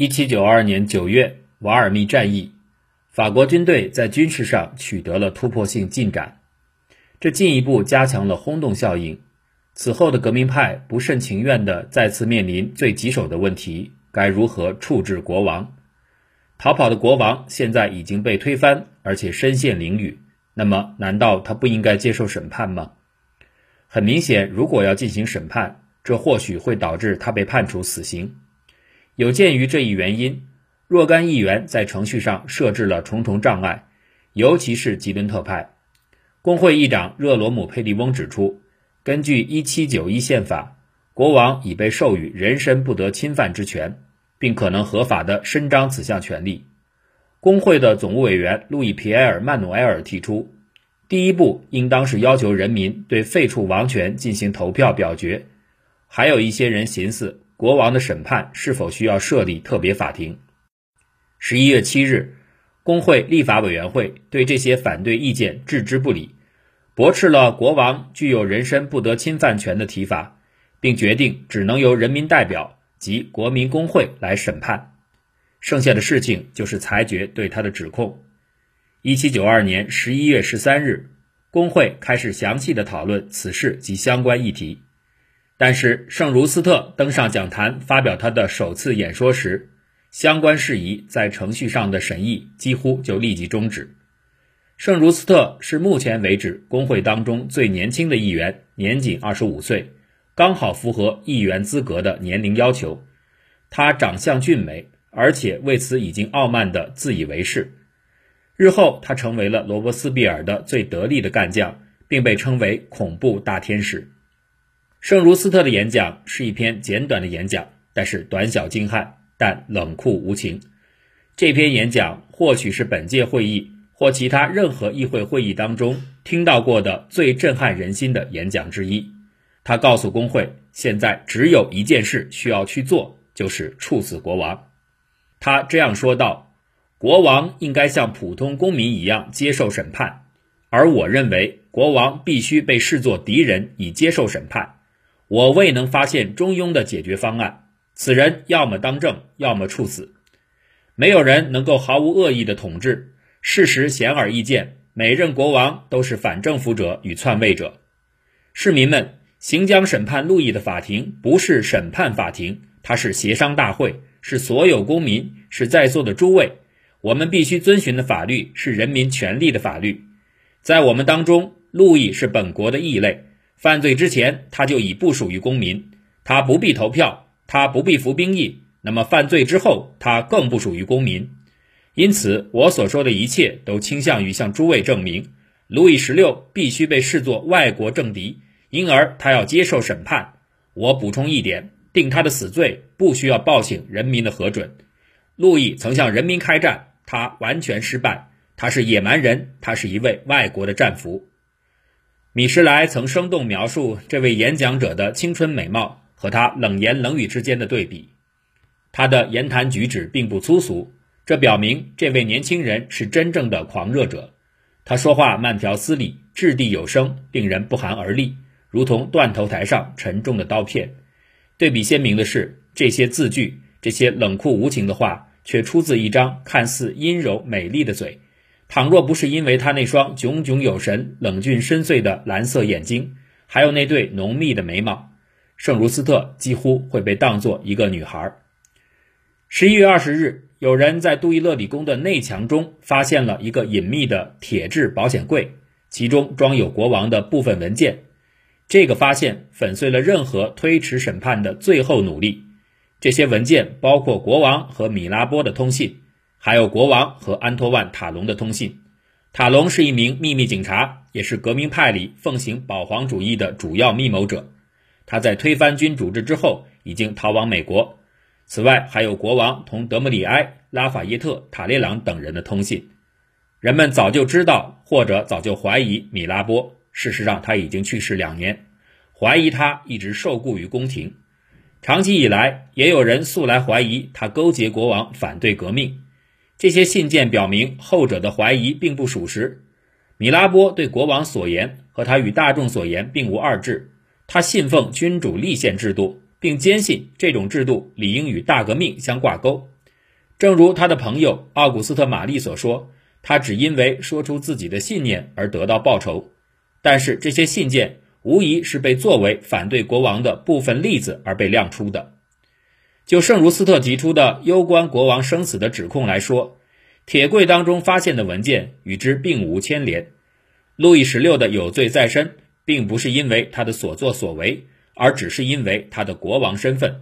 一七九二年九月，瓦尔密战役，法国军队在军事上取得了突破性进展，这进一步加强了轰动效应。此后的革命派不甚情愿地再次面临最棘手的问题：该如何处置国王？逃跑的国王现在已经被推翻，而且身陷囹圄。那么，难道他不应该接受审判吗？很明显，如果要进行审判，这或许会导致他被判处死刑。有鉴于这一原因，若干议员在程序上设置了重重障碍，尤其是吉伦特派。工会议长热罗姆·佩利翁指出，根据1791宪法，国王已被授予人身不得侵犯之权，并可能合法地伸张此项权利。工会的总务委员路易·皮埃尔·曼努埃尔提出，第一步应当是要求人民对废除王权进行投票表决。还有一些人寻思，国王的审判是否需要设立特别法庭？十一月七日，工会立法委员会对这些反对意见置之不理，驳斥了国王具有人身不得侵犯权的提法，并决定只能由人民代表及国民工会来审判。剩下的事情就是裁决对他的指控。一七九二年十一月十三日，工会开始详细的讨论此事及相关议题。但是，圣茹斯特登上讲坛发表他的首次演说时，相关事宜在程序上的审议几乎就立即终止。圣茹斯特是目前为止工会当中最年轻的议员，年仅二十五岁，刚好符合议员资格的年龄要求。他长相俊美。而且为此已经傲慢的自以为是。日后，他成为了罗伯斯庇尔的最得力的干将，并被称为“恐怖大天使”。圣茹斯特的演讲是一篇简短的演讲，但是短小精悍，但冷酷无情。这篇演讲或许是本届会议或其他任何议会会议当中听到过的最震撼人心的演讲之一。他告诉工会，现在只有一件事需要去做，就是处死国王。他这样说道：“国王应该像普通公民一样接受审判，而我认为国王必须被视作敌人以接受审判。我未能发现中庸的解决方案。此人要么当政，要么处死。没有人能够毫无恶意的统治。事实显而易见，每任国王都是反政府者与篡位者。市民们，行将审判路易的法庭不是审判法庭，它是协商大会。”是所有公民，是在座的诸位，我们必须遵循的法律是人民权利的法律。在我们当中，路易是本国的异类，犯罪之前他就已不属于公民，他不必投票，他不必服兵役。那么犯罪之后，他更不属于公民。因此，我所说的一切都倾向于向诸位证明，路易十六必须被视作外国政敌，因而他要接受审判。我补充一点。定他的死罪不需要报请人民的核准。路易曾向人民开战，他完全失败。他是野蛮人，他是一位外国的战俘。米什莱曾生动描述这位演讲者的青春美貌和他冷言冷语之间的对比。他的言谈举止并不粗俗，这表明这位年轻人是真正的狂热者。他说话慢条斯理，掷地有声，令人不寒而栗，如同断头台上沉重的刀片。对比鲜明的是，这些字句，这些冷酷无情的话，却出自一张看似阴柔美丽的嘴。倘若不是因为他那双炯炯有神、冷峻深邃的蓝色眼睛，还有那对浓密的眉毛，圣卢斯特几乎会被当作一个女孩。十一月二十日，有人在杜伊勒里宫的内墙中发现了一个隐秘的铁质保险柜，其中装有国王的部分文件。这个发现粉碎了任何推迟审判的最后努力。这些文件包括国王和米拉波的通信，还有国王和安托万·塔隆的通信。塔隆是一名秘密警察，也是革命派里奉行保皇主义的主要密谋者。他在推翻君主制之后已经逃往美国。此外，还有国王同德姆里埃、拉法耶特、塔列朗等人的通信。人们早就知道，或者早就怀疑米拉波。事实上，他已经去世两年，怀疑他一直受雇于宫廷。长期以来，也有人素来怀疑他勾结国王反对革命。这些信件表明，后者的怀疑并不属实。米拉波对国王所言和他与大众所言并无二致。他信奉君主立宪制度，并坚信这种制度理应与大革命相挂钩。正如他的朋友奥古斯特·玛丽所说，他只因为说出自己的信念而得到报酬。但是这些信件无疑是被作为反对国王的部分例子而被亮出的。就圣如斯特提出的攸关国王生死的指控来说，铁柜当中发现的文件与之并无牵连。路易十六的有罪在身，并不是因为他的所作所为，而只是因为他的国王身份。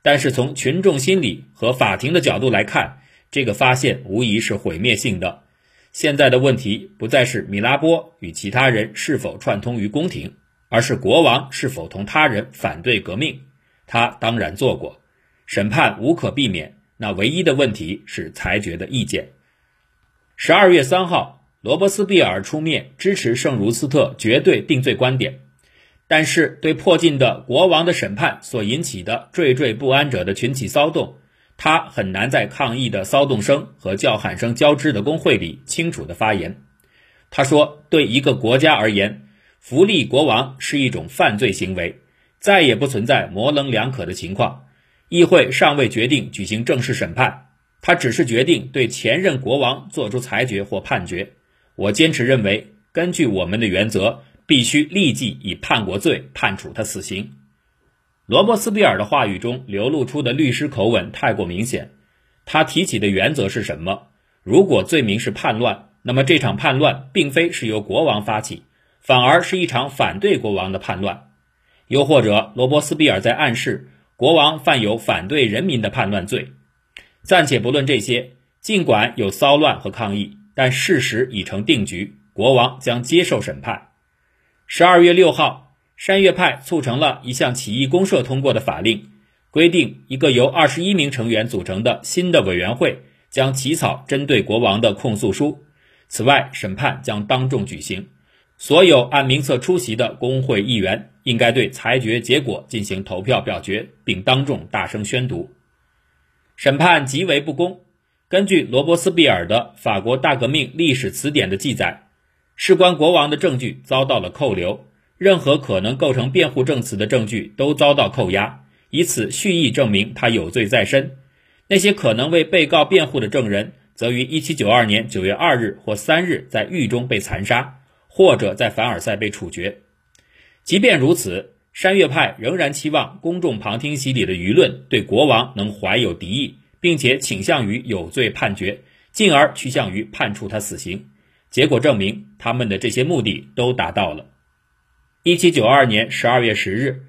但是从群众心理和法庭的角度来看，这个发现无疑是毁灭性的。现在的问题不再是米拉波与其他人是否串通于宫廷，而是国王是否同他人反对革命。他当然做过，审判无可避免。那唯一的问题是裁决的意见。十二月三号，罗伯斯庇尔出面支持圣卢斯特绝对定罪观点，但是对迫近的国王的审判所引起的惴惴不安者的群起骚动。他很难在抗议的骚动声和叫喊声交织的工会里清楚地发言。他说：“对一个国家而言，扶立国王是一种犯罪行为，再也不存在模棱两可的情况。议会尚未决定举行正式审判，他只是决定对前任国王作出裁决或判决。我坚持认为，根据我们的原则，必须立即以叛国罪判处他死刑。”罗伯斯庇尔的话语中流露出的律师口吻太过明显。他提起的原则是什么？如果罪名是叛乱，那么这场叛乱并非是由国王发起，反而是一场反对国王的叛乱。又或者，罗伯斯庇尔在暗示国王犯有反对人民的叛乱罪。暂且不论这些，尽管有骚乱和抗议，但事实已成定局，国王将接受审判。十二月六号。山岳派促成了一项起义公社通过的法令，规定一个由二十一名成员组成的新的委员会将起草针对国王的控诉书。此外，审判将当众举行，所有按名册出席的工会议员应该对裁决结果进行投票表决，并当众大声宣读。审判极为不公。根据罗伯斯庇尔的《法国大革命历史词典》的记载，事关国王的证据遭到了扣留。任何可能构成辩护证词的证据都遭到扣押，以此蓄意证明他有罪在身。那些可能为被告辩护的证人，则于1792年9月2日或3日在狱中被残杀，或者在凡尔赛被处决。即便如此，山岳派仍然期望公众旁听席里的舆论对国王能怀有敌意，并且倾向于有罪判决，进而趋向于判处他死刑。结果证明，他们的这些目的都达到了。一七九二年十二月十日，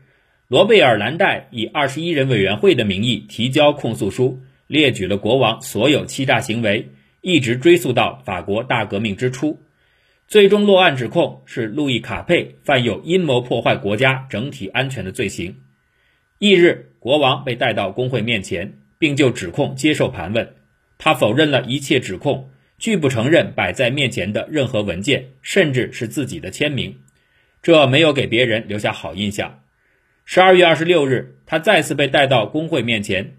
罗贝尔兰代以二十一人委员会的名义提交控诉书，列举了国王所有欺诈行为，一直追溯到法国大革命之初。最终落案指控是路易卡佩犯有阴谋破坏国家整体安全的罪行。翌日，国王被带到工会面前，并就指控接受盘问。他否认了一切指控，拒不承认摆在面前的任何文件，甚至是自己的签名。这没有给别人留下好印象。十二月二十六日，他再次被带到工会面前，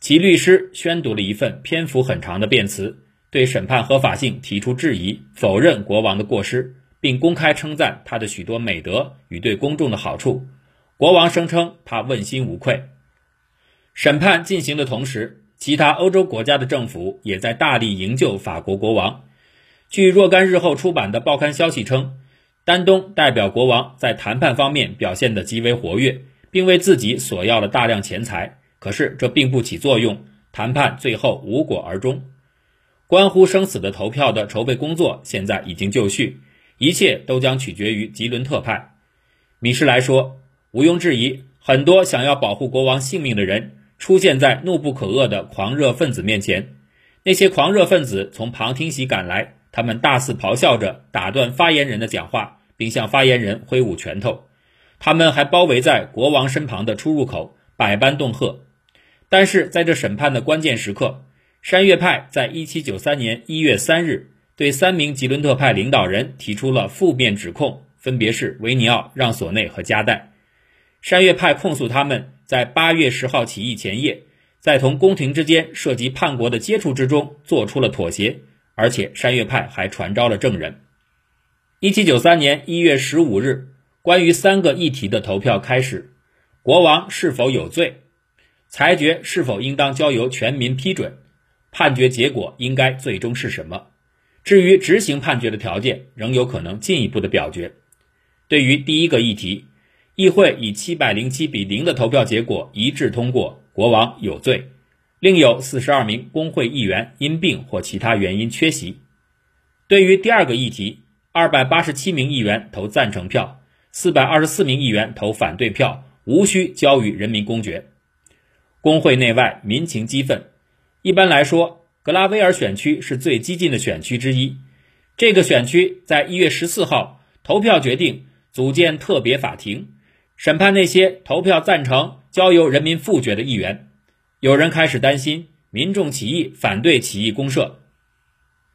其律师宣读了一份篇幅很长的辩词，对审判合法性提出质疑，否认国王的过失，并公开称赞他的许多美德与对公众的好处。国王声称他问心无愧。审判进行的同时，其他欧洲国家的政府也在大力营救法国国王。据若干日后出版的报刊消息称。丹东代表国王在谈判方面表现得极为活跃，并为自己索要了大量钱财。可是这并不起作用，谈判最后无果而终。关乎生死的投票的筹备工作现在已经就绪，一切都将取决于吉伦特派。米什来说，毋庸置疑，很多想要保护国王性命的人出现在怒不可遏的狂热分子面前。那些狂热分子从旁听席赶来。他们大肆咆哮着，打断发言人的讲话，并向发言人挥舞拳头。他们还包围在国王身旁的出入口，百般恫吓。但是在这审判的关键时刻，山岳派在1793年1月3日对三名吉伦特派领导人提出了负面指控，分别是维尼奥、让索内和加代。山岳派控诉他们在8月10号起义前夜，在同宫廷之间涉及叛国的接触之中做出了妥协。而且山岳派还传召了证人。一七九三年一月十五日，关于三个议题的投票开始：国王是否有罪？裁决是否应当交由全民批准？判决结果应该最终是什么。至于执行判决的条件，仍有可能进一步的表决。对于第一个议题，议会以七百零七比零的投票结果一致通过，国王有罪。另有四十二名工会议员因病或其他原因缺席。对于第二个议题，二百八十七名议员投赞成票，四百二十四名议员投反对票，无需交予人民公决。工会内外民情激愤。一般来说，格拉威尔选区是最激进的选区之一。这个选区在一月十四号投票决定组建特别法庭，审判那些投票赞成交由人民复决的议员。有人开始担心民众起义反对起义公社。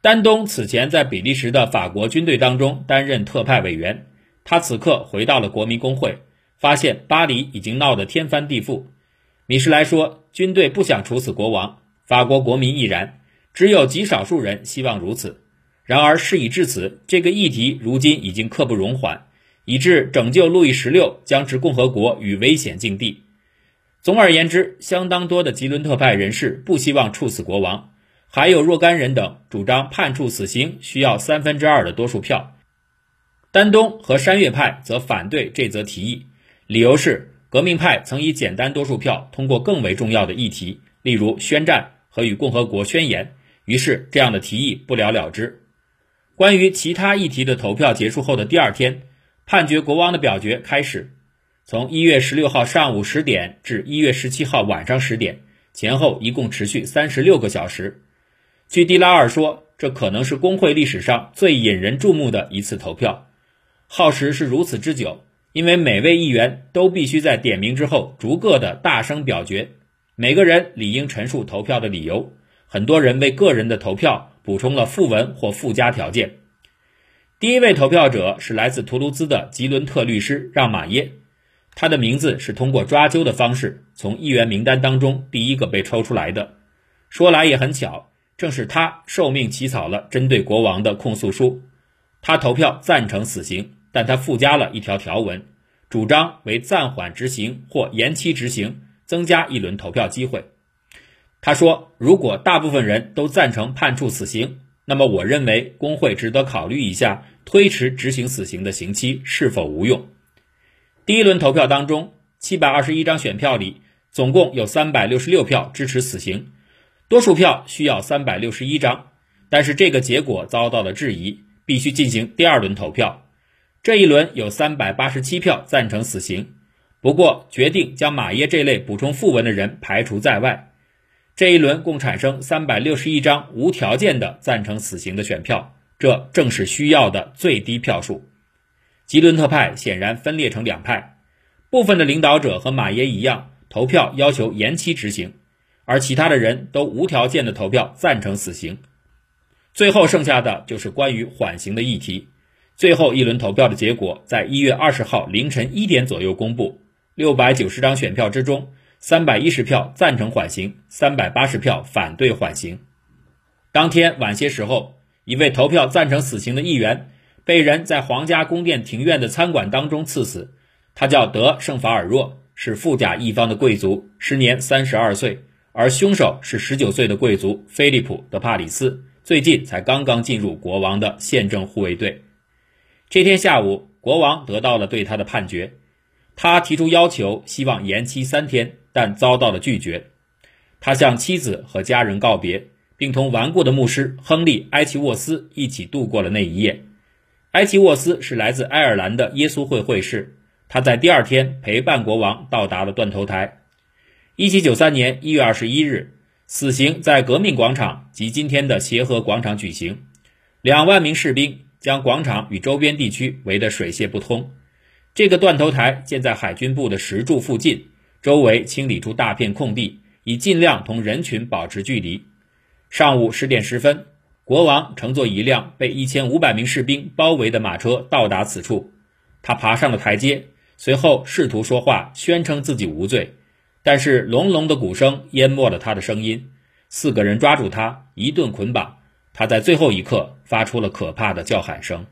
丹东此前在比利时的法国军队当中担任特派委员，他此刻回到了国民工会，发现巴黎已经闹得天翻地覆。米什莱说，军队不想处死国王，法国国民亦然，只有极少数人希望如此。然而事已至此，这个议题如今已经刻不容缓，以致拯救路易十六将置共和国于危险境地。总而言之，相当多的吉伦特派人士不希望处死国王，还有若干人等主张判处死刑需要三分之二的多数票。丹东和山岳派则反对这则提议，理由是革命派曾以简单多数票通过更为重要的议题，例如宣战和与共和国宣言，于是这样的提议不了了之。关于其他议题的投票结束后的第二天，判决国王的表决开始。从一月十六号上午十点至一月十七号晚上十点前后，一共持续三十六个小时。据蒂拉尔说，这可能是工会历史上最引人注目的一次投票。耗时是如此之久，因为每位议员都必须在点名之后逐个的大声表决，每个人理应陈述投票的理由。很多人为个人的投票补充了附文或附加条件。第一位投票者是来自图卢兹的吉伦特律师让马耶。他的名字是通过抓阄的方式从议员名单当中第一个被抽出来的。说来也很巧，正是他受命起草了针对国王的控诉书。他投票赞成死刑，但他附加了一条条文，主张为暂缓执行或延期执行增加一轮投票机会。他说：“如果大部分人都赞成判处死刑，那么我认为工会值得考虑一下推迟执行死刑的刑期是否无用。”第一轮投票当中，七百二十一张选票里，总共有三百六十六票支持死刑，多数票需要三百六十一张。但是这个结果遭到了质疑，必须进行第二轮投票。这一轮有三百八十七票赞成死刑，不过决定将马耶这类补充附文的人排除在外。这一轮共产生三百六十一张无条件的赞成死刑的选票，这正是需要的最低票数。吉伦特派显然分裂成两派，部分的领导者和马耶一样投票要求延期执行，而其他的人都无条件的投票赞成死刑。最后剩下的就是关于缓刑的议题。最后一轮投票的结果在一月二十号凌晨一点左右公布，六百九十张选票之中，三百一十票赞成缓刑，三百八十票反对缓刑。当天晚些时候，一位投票赞成死刑的议员。被人在皇家宫殿庭院的餐馆当中刺死，他叫德圣法尔若，是富甲一方的贵族，时年三十二岁，而凶手是十九岁的贵族菲利普德帕里斯，最近才刚刚进入国王的宪政护卫队。这天下午，国王得到了对他的判决，他提出要求，希望延期三天，但遭到了拒绝。他向妻子和家人告别，并同顽固的牧师亨利埃奇沃斯一起度过了那一夜。埃奇沃斯是来自爱尔兰的耶稣会会士，他在第二天陪伴国王到达了断头台。一七九三年一月二十一日，死刑在革命广场及今天的协和广场举行，两万名士兵将广场与周边地区围得水泄不通。这个断头台建在海军部的石柱附近，周围清理出大片空地，以尽量同人群保持距离。上午十点十分。国王乘坐一辆被一千五百名士兵包围的马车到达此处，他爬上了台阶，随后试图说话，宣称自己无罪，但是隆隆的鼓声淹没了他的声音。四个人抓住他，一顿捆绑，他在最后一刻发出了可怕的叫喊声。